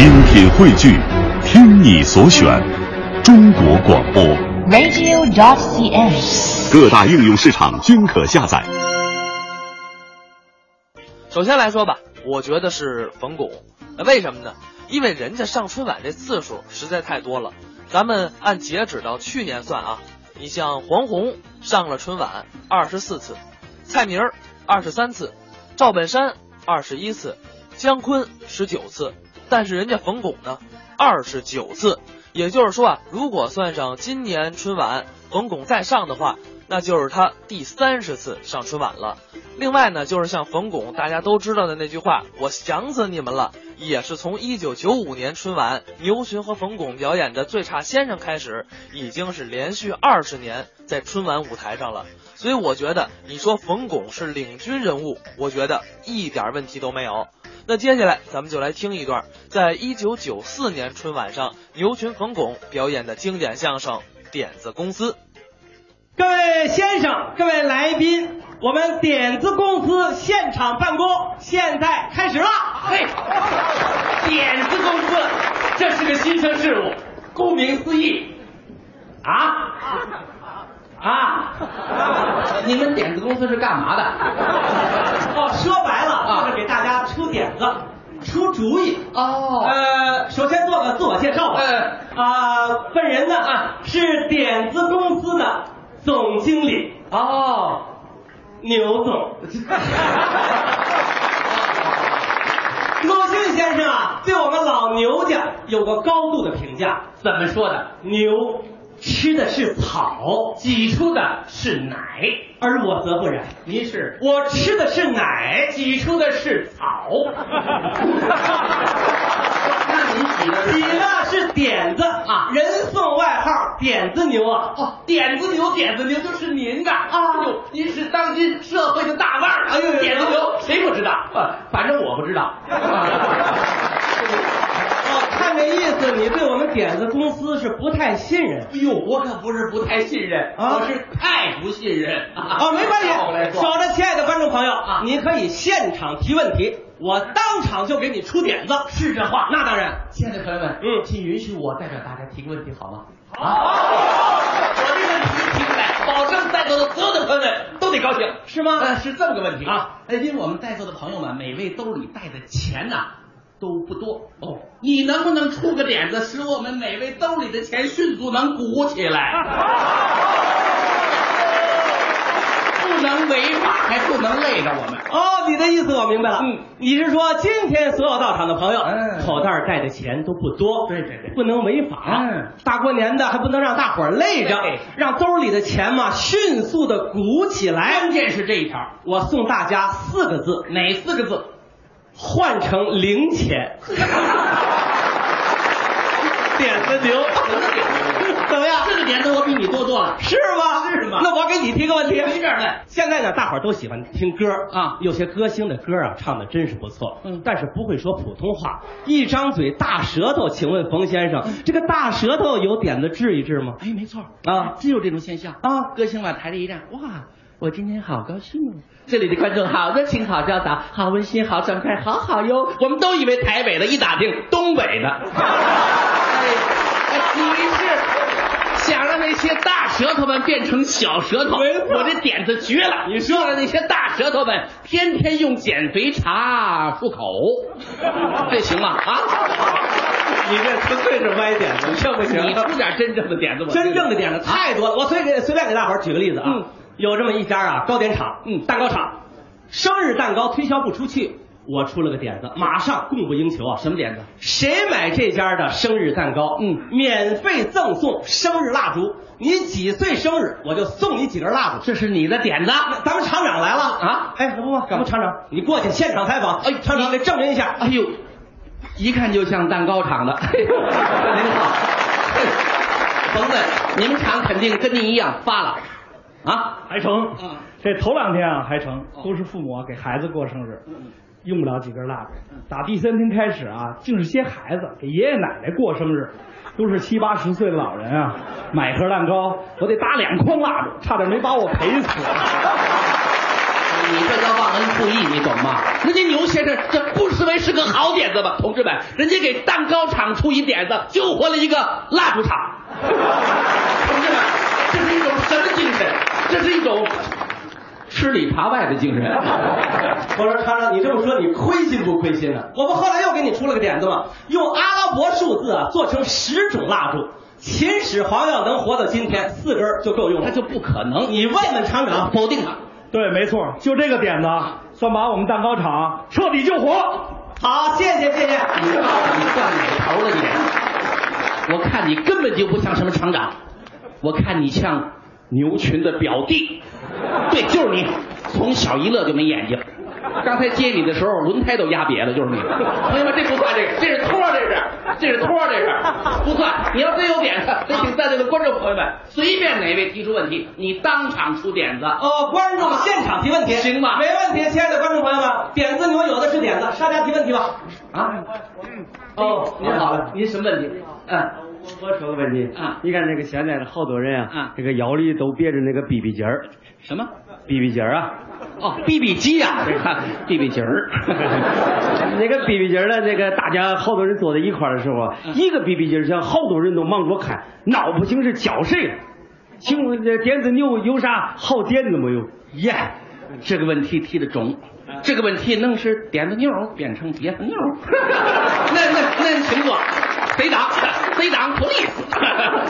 精品汇聚，听你所选，中国广播。radio.cn。各大应用市场均可下载。首先来说吧，我觉得是冯巩。为什么呢？因为人家上春晚这次数实在太多了。咱们按截止到去年算啊，你像黄宏上了春晚二十四次，蔡明二十三次，赵本山二十一次，姜昆十九次，但是人家冯巩呢二十九次。也就是说啊，如果算上今年春晚冯巩再上的话，那就是他第三十次上春晚了。另外呢，就是像冯巩大家都知道的那句话“我想死你们了”，也是从一九九五年春晚牛群和冯巩表演的《最差先生》开始，已经是连续二十年在春晚舞台上了。所以我觉得，你说冯巩是领军人物，我觉得一点问题都没有。那接下来咱们就来听一段，在一九九四年春晚上牛群、冯巩表演的经典相声《点子公司》。各位先生，各位来宾，我们点子公司现场办公现在开始了。嘿，点子公司，这是个新生事物，顾名思义，啊啊，你们点子公司是干嘛的？哦，说白了啊就是给大家出主意。哦呃，首先做个自我介绍吧。嗯啊，本人呢啊是点子公司的总经理哦，牛总。鲁迅先生啊，对我们老牛家有过高度的评价。怎么说的？牛吃的是草，挤出的是奶，而我则不然，您是我吃的是奶。挤出的是草。那您挤的挤的是点子啊人送外号点子牛啊。哦，点子牛，点子牛就是您的啊！呦，您是当今社会的大腕儿，哎呦呦点子牛谁不知道？呃反正我不知道。哦，看这意思，你对我们点子公司是不太信任。哎呦，我可不是不太信任，啊？我是太不信任。哦，没关系照我来，说守着亲爱的观众朋友啊。你可以现场提问题，我当场就给你出点子。是这话。那当然，亲爱的朋友们，嗯。请允许我代表大家提个问题好吗？好，我这个问题提出来，保证在座的所有的朋友们都得高兴，是吗？呃，是这么个问题啊，呃，因为我们在座的朋友们每位兜里带的钱呐、都不多哦，你能不能出个点子，使我们每位兜里的钱迅速能鼓起来？不能违法，还不能累着我们。哦，你的意思我明白了。嗯，你是说今天所有到场的朋友，嗯口袋带的钱都不多，对对对不能违法。嗯，大过年的还不能让大伙儿累着对，让兜里的钱嘛迅速的鼓起来。关键是这一条，我送大家四个字，哪四个字？换成零钱。点子牛，怎么样？这个点子我比你多多了。是吗？是吗那我给你提个问题，随便问。现在呢，大伙儿都喜欢听歌啊有些歌星的歌啊，唱的真是不错，嗯但是不会说普通话，一张嘴大舌头。请问冯先生，这个大舌头有点子治一治吗？哎，没错啊真有这种现象啊歌星往台里一站，哇，我今天好高兴哦！这里的观众好热情，好教导，好温馨，好爽快，好好哟！我们都以为台北的，一打听东北的。哎，你是想让那些大舌头们变成小舌头？我这点子绝了！你说让那些大舌头们天天用减肥茶漱口，这行吗？啊？你这纯粹是歪点子，这不行。你出点真正的点子，我真正的点子太多了，我随给随便给大伙儿举个例子啊，嗯有这么一家啊糕点厂，嗯蛋糕厂，生日蛋糕推销不出去，我出了个点子，马上供不应求啊！什么点子？谁买这家的生日蛋糕，嗯免费赠送生日蜡烛，你几岁生日我就送你几根蜡烛。这是你的点子。咱们厂长来了啊哎，不不，咱们厂长，你过去现场采访，哎厂长得证明一下。哎呦，一看就像蛋糕厂的。您好，甭问，你们厂肯定跟您一样发了啊？还成，嗯这头两天啊还成，都是父母啊给孩子过生日，用不了几根蜡烛。打第三天开始啊，竟是些孩子给爷爷奶奶过生日，都是七八十岁的老人啊，买盒蛋糕，我得打两筐蜡烛，差点没把我赔死。你这叫忘恩负义，你懂吗？人家牛先生这不失为是个好点子吧，同志们，人家给蛋糕厂出一点子，救活了一个蜡烛厂。同志们，这是一种什么精神？这是一种吃里扒外的精神。我说厂长，你这么说你亏心不亏心呢、我们后来又给你出了个点子嘛，用阿拉伯数字啊做成十种蜡烛，秦始皇要能活到今天，四根儿就够用了。那就不可能。你问问厂长，否定他。对，没错，就这个点子，算把我们蛋糕厂彻底救活。好，谢谢谢谢。你到底算哪头了你？我看你根本就不像什么厂长，我看你像牛群的表弟。对，就是你，从小一乐就没眼睛。刚才接你的时候，轮胎都压瘪了，就是你。朋友们，这不算这个，这是托，这是，这是托，这是不算。你要真有点子，得请在座的观众朋友们随便哪位提出问题，你当场出点子。哦，观众现场提问题，行吧没问题，亲爱的观众朋友们，点子你们有的是点子，大家提问题吧。啊？哦，您好，您什么问题？嗯。我说个问题啊你看这个现在的好多人啊，啊这个腰里都别着那个 BB 筋儿什么？，BB 筋儿啊，哦，BB 机呀，这个 BB 机儿。那个 BB 机儿呢，那个大家好多人坐在一块儿的时候一个 BB 机儿上，好多人都忙着看，闹不清是叫谁了。请问这电子牛有啥好点子没有？耶，这个问题提的中，这个问题能使电子牛变成瘪子牛。那那那请坐，谁党贼党 police，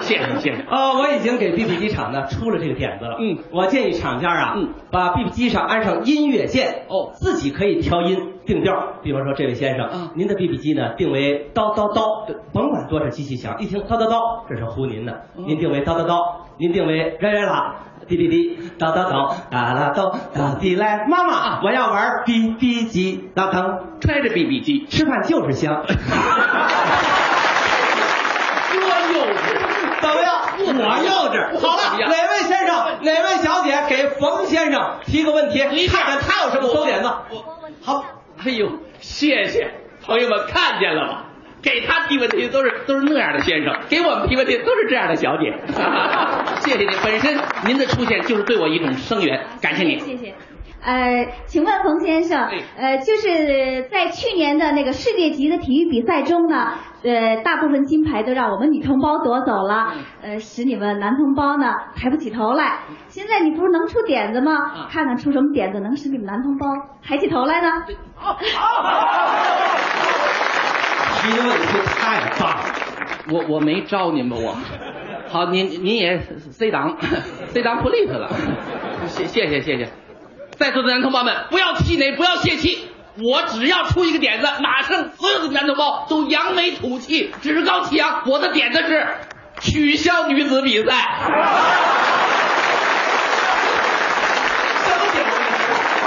谢谢谢谢。呃，我已经给 BB 机厂呢出了这个点子了。嗯我建议厂家啊，嗯，把 BB 机上安上音乐键，哦自己可以调音定调。比方说，这位先生，嗯您的 BB 机呢定为叨叨叨，甭管多少机器响，一听叨叨叨，这是呼您的。嗯您定为叨叨叨，您定为来来啦。滴滴滴，叨叨叨，哒啦叨，叨滴来，妈妈，我要玩 BB 机，当当，揣着 BB 机，吃饭就是香。多幼稚。怎么样？我幼稚。好了，哪位先生，哪位小姐给冯先生提个问题，看看他有什么观点子。好，哎呦，谢谢朋友们看见了吗？给他提问题都是都是那样的先生，给我们提问题都是这样的小姐。谢谢您，本身您的出现就是对我一种声援，感谢您。谢谢。呃，请问冯先生哎，呃，就是在去年的那个世界级的体育比赛中呢，呃，大部分金牌都让我们女同胞夺走了，呃，使你们男同胞呢抬不起头来。现在你不是能出点子吗？啊看看出什么点子能使你们男同胞抬起头来呢？提的问题太棒了。我我没招您吧我。好，您您也 C 档 C 档 police 了，谢谢谢谢谢。在座的男同胞们，不要气馁，不要泄气。我只要出一个点子，马上所有的男同胞都扬眉吐气，趾高气扬。我的点子是取消女子比赛。什么点子？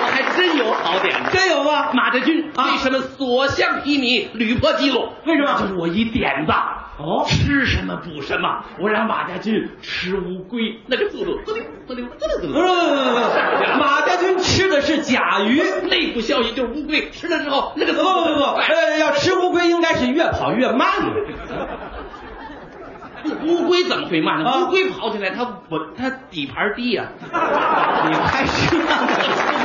我还真有好点子。真有吗？马家军啊为什么所向披靡，屡破纪录？为什么就是我一点子。哦吃什么补什么，我让马家军吃乌龟，那个速度，滋溜滋溜滋溜滋溜。不不不不不，马家军吃的是甲鱼。内部消息就是乌龟吃了之后，那个不不不不，呃，要吃乌龟应该是越跑越慢。乌龟怎么会慢呢？啊乌龟跑起来它稳，它底盘低呀、你开始对，不是有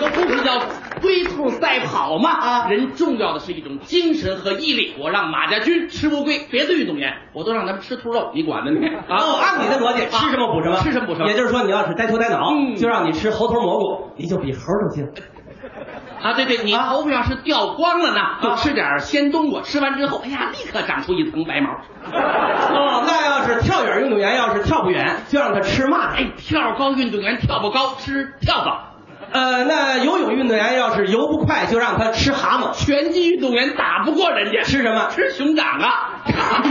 个故事叫“龟兔赛跑”吗？啊人重要的是一种精神和毅力。我让马家军吃乌龟，别的运动员我都让他们吃兔肉，你管呢你？啊，哦，按你的逻辑，吃什么补什么，吃什么补什么也就是说，你要是呆头呆脑，嗯就让你吃猴头蘑菇，你就比猴都精。啊，对对，你啊头发要是掉光了呢，就啊吃点鲜冬瓜，吃完之后，哎呀，立刻长出一层白毛。哦，那要是跳远运动员要是跳不远，就让他吃蚂蚱。哎，跳高运动员跳不高，吃跳蚤；呃，那游泳运动员要是游不快，就让他吃蛤蟆。拳击运动员打不过人家，吃什么？吃熊掌啊！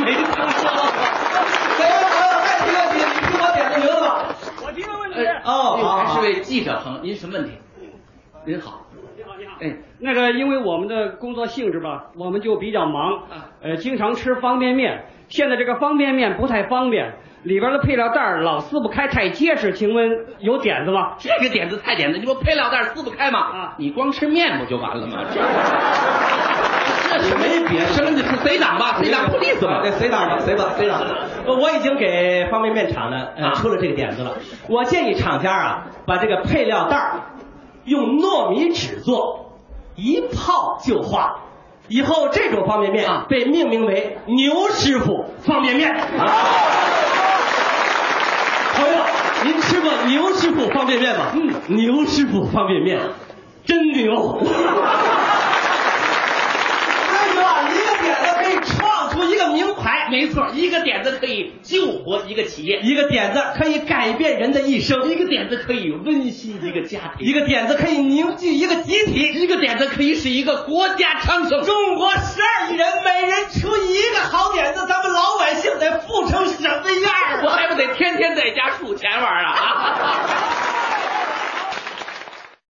没听说哎呀，再提问题，你听我点个名字吧。我提个问过。哎哦好是位记者朋友，您什么问题？您好，你好，你好。哎，那个，因为我们的工作性质吧，我们就比较忙啊，呃，经常吃方便面。现在这个方便面不太方便，里边的配料袋老撕不开，太结实。请问有点子吗？这个点子太点子，你不配料袋撕不开吗？啊你光吃面不就完了吗？这这是没别的生的是谁党吧？谁党不利索吧？对，谁党吧，谁吧，谁党。呃我已经给方便面厂呢出了这个点子了。我建议厂家啊，把这个配料袋用糯米纸做，一泡就化。以后这种方便面啊被命名为牛师傅方便面。朋友，您吃过牛师傅方便面吗？嗯，牛师傅方便面真牛。没错，一个点子可以救活一个企业，一个点子可以改变人的一生，一个点子可以温馨一个家庭，一个点子可以凝聚一个集体，一个点子可以使一个国家昌盛。中国十二亿人，每人出一个好点子，咱们老百姓得富成什么样？我还不得天天在家数钱玩啊！